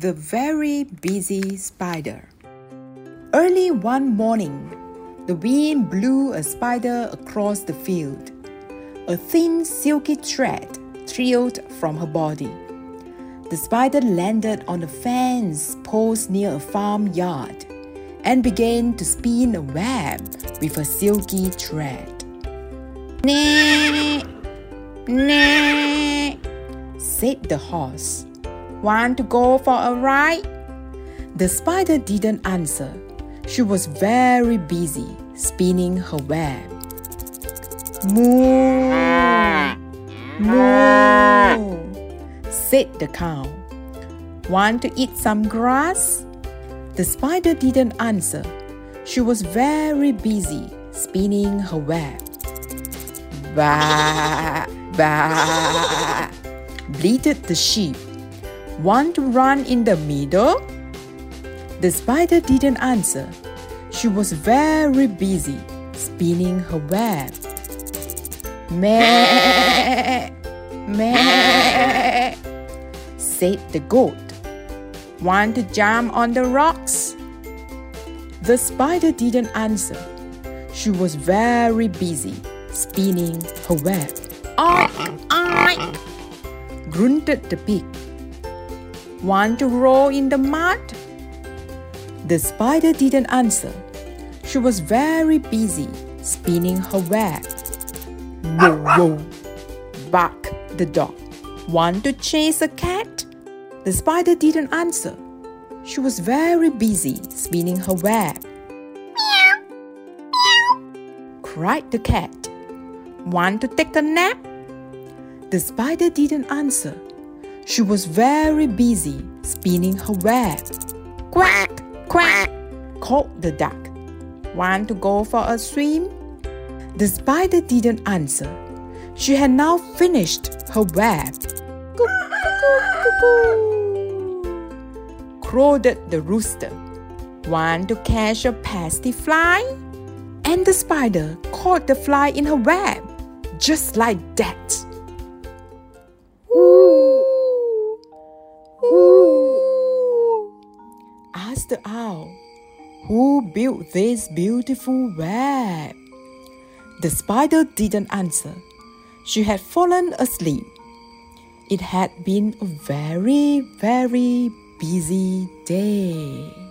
The Very Busy Spider. Early one morning, the wind blew a spider across the field. A thin, silky thread trailed from her body. The spider landed on a fence post near a farmyard and began to spin a web with a silky thread. Nah, nah, said the horse. Want to go for a ride? The spider didn't answer. She was very busy spinning her web. Moo, moo, said the cow. Want to eat some grass? The spider didn't answer. She was very busy spinning her web. Bah, bah, bleated the sheep. Want to run in the middle? The spider didn't answer. She was very busy spinning her web. Meh, meh, said the goat. Want to jump on the rocks? The spider didn't answer. She was very busy spinning her web. Oink, oink, grunted the pig. Want to roll in the mud? The spider didn't answer. She was very busy spinning her web. Whoa, whoa, barked the dog. Want to chase a cat? The spider didn't answer. She was very busy spinning her web. Meow, meow, cried the cat. Want to take a nap? The spider didn't answer. She was very busy spinning her web. Quack, quack, called the duck. Want to go for a swim? The spider didn't answer. She had now finished her web. Crowed the rooster. Want to catch a pesky fly? And the spider caught the fly in her web, just like that. Asked the owl. Who built this beautiful web? The spider didn't answer. She had fallen asleep. It had been a very, very busy day.